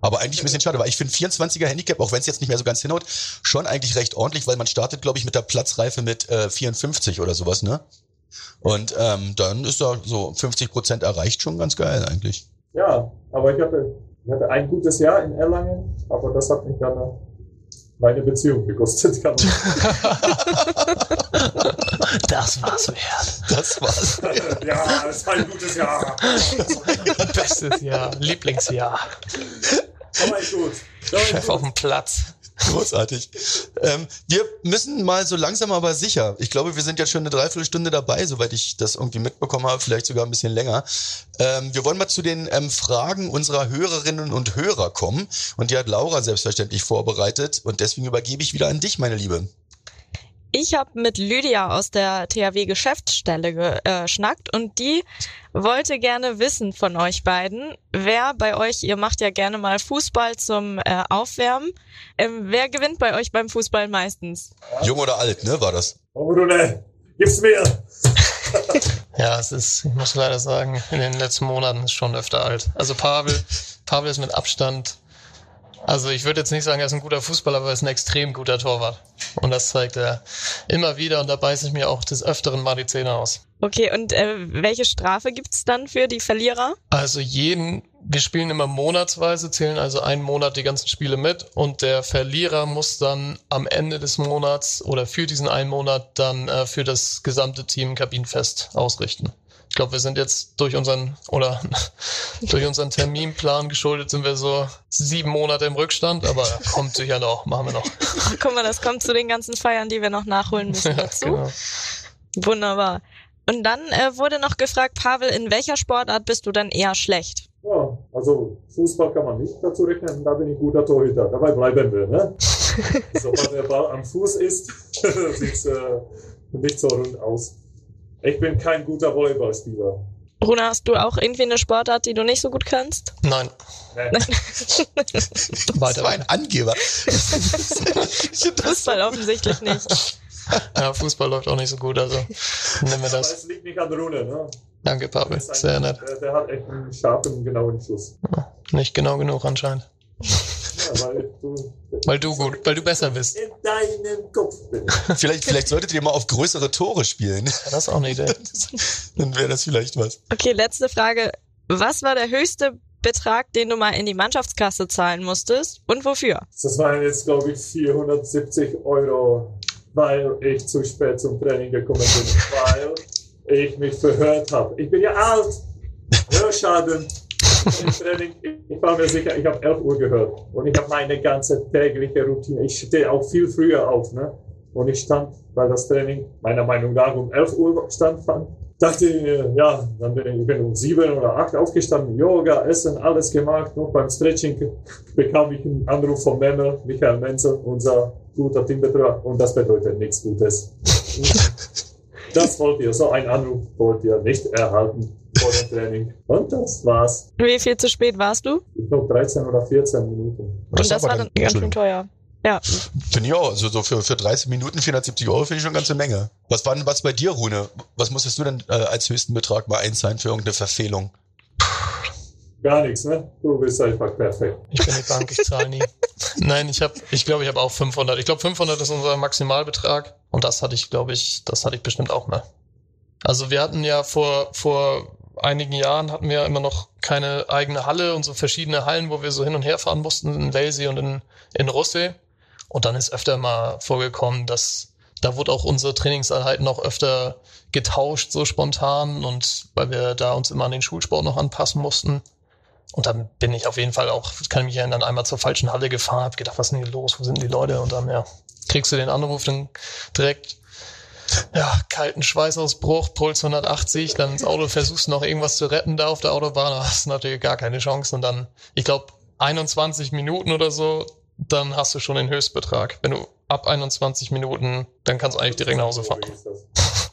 Aber eigentlich ein bisschen schade, weil ich finde 24er Handicap, auch wenn es jetzt nicht mehr so ganz hinhaut, schon eigentlich recht ordentlich, weil man startet, glaube ich, mit der Platzreife mit äh, 54 oder sowas, ne? Und ähm, dann ist da so 50 Prozent erreicht schon ganz geil eigentlich. Ja, aber ich hatte, ich hatte ein gutes Jahr in Erlangen, aber das hat mich dann meine Beziehung gekostet. Das war's wert. Das war's. ja, es war ein gutes Jahr. Bestes Jahr, Lieblingsjahr. Aber ist gut. Aber Chef gut. auf dem Platz. Großartig. Ähm, wir müssen mal so langsam aber sicher. Ich glaube, wir sind jetzt schon eine Dreiviertelstunde dabei, soweit ich das irgendwie mitbekommen habe, vielleicht sogar ein bisschen länger. Ähm, wir wollen mal zu den ähm, Fragen unserer Hörerinnen und Hörer kommen. Und die hat Laura selbstverständlich vorbereitet. Und deswegen übergebe ich wieder an dich, meine Liebe. Ich habe mit Lydia aus der THW Geschäftsstelle geschnackt und die wollte gerne wissen von euch beiden, wer bei euch, ihr macht ja gerne mal Fußball zum äh, Aufwärmen, ähm, wer gewinnt bei euch beim Fußball meistens? Jung oder alt, ne, war das? Oh, Rune, gib's mir. Ja, es ist, ich muss leider sagen, in den letzten Monaten ist schon öfter alt. Also Pavel, Pavel ist mit Abstand, also ich würde jetzt nicht sagen, er ist ein guter Fußballer, aber er ist ein extrem guter Torwart. Und das zeigt er immer wieder und da beiße ich mir auch des Öfteren mal die Zähne aus. Okay, und äh, welche Strafe gibt's dann für die Verlierer? Also jeden, wir spielen immer monatsweise, zählen also einen Monat die ganzen Spiele mit und der Verlierer muss dann am Ende des Monats oder für diesen einen Monat dann äh, für das gesamte Team Kabinenfest ausrichten. Ich glaube, wir sind jetzt durch unseren oder durch unseren Terminplan geschuldet, sind wir so sieben Monate im Rückstand, aber kommt sicher noch, machen wir noch. Ach, guck mal, das kommt zu den ganzen Feiern, die wir noch nachholen müssen Ja, dazu. genau. Wunderbar. Und dann äh, wurde noch gefragt, Pavel, in welcher Sportart bist du dann eher schlecht? Ja, also Fußball kann man nicht dazu rechnen, da bin ich guter Torhüter. Dabei bleiben wir, ne? Sobald der Ball am Fuß ist, sieht's äh, nicht so rund aus. Ich bin kein guter Volleyballspieler. Runa, hast du auch irgendwie eine Sportart, die du nicht so gut kannst? Nein, Nee. Weiter. war ein Angeber. Fußball offensichtlich nicht. Ja, Fußball läuft auch nicht so gut, also nehmen wir Aber das. es liegt nicht an Rune, ne? Danke, Pavel. Sehr nett. Der, der hat echt einen scharfen, genauen Schuss. Nicht genau genug anscheinend. Ja, weil du Weil du gut, weil du besser bist. in deinem Kopf bist. Vielleicht, vielleicht solltet ihr mal auf größere Tore spielen. Das ist auch eine Idee. Dann wäre das vielleicht was. Okay, letzte Frage. Was war der höchste Betrag, den du mal in die Mannschaftskasse zahlen musstest und wofür? Das waren jetzt, glaube ich, 470 Euro, weil ich zu spät zum Training gekommen bin, weil ich mich verhört habe. Ich bin ja alt. Hörschaden. Training, ich war mir sicher, ich habe 11 Uhr gehört. Und ich habe meine ganze tägliche Routine. Ich stehe auch viel früher auf. Ne? Und ich stand, weil das Training meiner Meinung nach um 11 Uhr stattfand. Dachte ich, mir, ja, dann bin ich, ich bin um 7 oder 8 aufgestanden, Yoga, Essen, alles gemacht. Noch beim Stretching bekam ich einen Anruf vom Männer, Michael Menzel, unser guter Teambetreuer. Und das bedeutet nichts Gutes. Das wollt ihr, so einen Anruf wollt ihr nicht erhalten. Vor dem Training. Und das war's. Wie viel zu spät warst du? Ich glaube 13 oder 14 Minuten. Und das, war dann ganz schön teuer. Ja. Finde ich auch. Also so für, für 30 Minuten 470 Euro finde ich schon eine ganze Menge. Was war denn was bei dir, Rune? Was musstest du denn äh, als höchsten Betrag mal einzahlen für irgendeine Verfehlung? Gar nichts, ne? Du bist einfach perfekt. Ich bin die Bank, ich zahle nie. Nein, ich habe, ich glaube, ich habe auch 500. Ich glaube, 500 ist unser Maximalbetrag. Und das hatte ich, glaube ich, das hatte ich bestimmt auch mal. Also wir hatten ja vor, vor einigen Jahren hatten wir immer noch keine eigene Halle und so verschiedene Hallen, wo wir so hin und her fahren mussten, in Welsey und in, in Russe. Und dann ist öfter mal vorgekommen, dass da wurde auch unsere Trainingseinheiten auch öfter getauscht, so spontan und weil wir da uns immer an den Schulsport noch anpassen mussten. Und dann bin ich auf jeden Fall auch, kann ich mich erinnern, einmal zur falschen Halle gefahren, hab gedacht, was ist denn hier los, wo sind die Leute? Und dann, ja, kriegst du den Anruf dann direkt, ja, kalten Schweißausbruch, Puls 180, dann ins Auto versuchst noch irgendwas zu retten da auf der Autobahn, hast natürlich gar keine Chance. Und dann, ich glaube, 21 Minuten oder so, dann hast du schon den Höchstbetrag. Wenn du ab 21 Minuten, dann kannst du eigentlich direkt nach Hause fahren.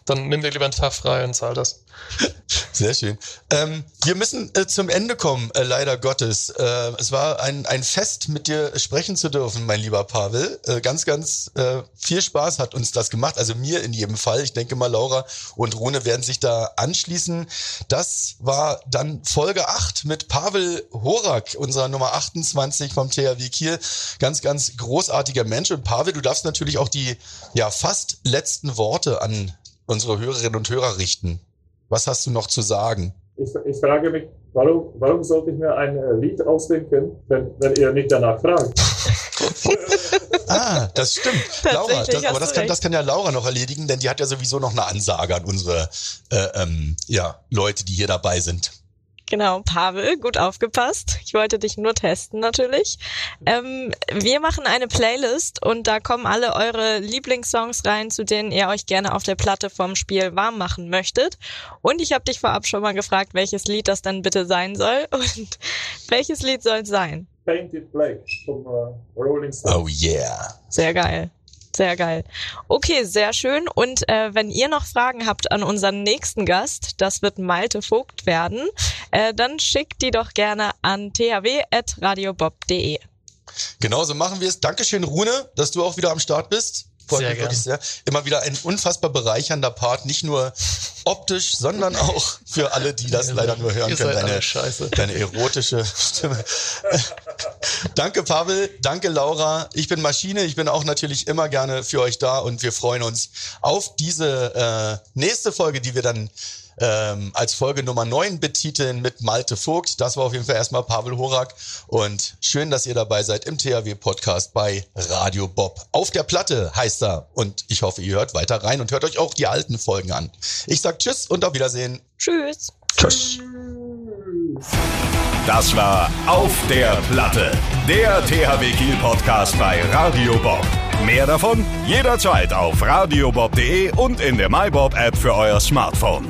Dann nimm dir lieber einen Tag frei und zahl das. Sehr schön. Ähm, wir müssen äh, zum Ende kommen, äh, leider Gottes. Äh, es war ein, ein Fest, mit dir sprechen zu dürfen, mein lieber Pavel. Äh, ganz, ganz äh, viel Spaß hat uns das gemacht. Also mir in jedem Fall. Ich denke mal, Laura und Rune werden sich da anschließen. Das war dann Folge 8 mit Pavel Horak, unserer Nummer 28 vom THW Kiel. Ganz, ganz großartiger Mensch. Und Pavel, du darfst natürlich auch die ja fast letzten Worte an unsere Hörerinnen und Hörer richten. Was hast du noch zu sagen? Ich, ich frage mich, warum, warum sollte ich mir ein äh, Lied ausdenken, wenn, wenn ihr nicht danach fragt? ah, das stimmt. Laura, das, aber das kann, das kann ja Laura noch erledigen, denn die hat ja sowieso noch eine Ansage an unsere äh, ähm, ja, Leute, die hier dabei sind. Genau, Pavel, gut aufgepasst. Ich wollte dich nur testen natürlich. Ähm, wir machen eine Playlist und da kommen alle eure Lieblingssongs rein, zu denen ihr euch gerne auf der Platte vom Spiel warm machen möchtet. Und ich habe dich vorab schon mal gefragt, welches Lied das dann bitte sein soll. Und welches Lied soll es sein? Painted Black vom uh, Rolling Stones. Oh yeah. Sehr geil. Sehr geil. Okay, sehr schön. Und äh, wenn ihr noch Fragen habt an unseren nächsten Gast, das wird Malte Vogt werden, äh, dann schickt die doch gerne an thw.radiobob.de. Genauso machen wir es. Dankeschön, Rune, dass du auch wieder am Start bist. Sehr wirklich sehr. Immer wieder ein unfassbar bereichernder Part, nicht nur optisch, sondern auch für alle, die das leider nur hören können, deine, deine erotische Stimme. danke, Pavel. Danke, Laura. Ich bin Maschine. Ich bin auch natürlich immer gerne für euch da und wir freuen uns auf diese äh, nächste Folge, die wir dann ähm, als Folge Nummer 9 betiteln mit Malte Vogt. Das war auf jeden Fall erstmal Pavel Horak. Und schön, dass ihr dabei seid im THW-Podcast bei Radio Bob. Auf der Platte heißt er. Und ich hoffe, ihr hört weiter rein und hört euch auch die alten Folgen an. Ich sag Tschüss und auf Wiedersehen. Tschüss. Tschüss. Das war Auf der Platte, der THW Kiel Podcast bei Radio Bob. Mehr davon jederzeit auf radiobob.de und in der MyBob App für euer Smartphone.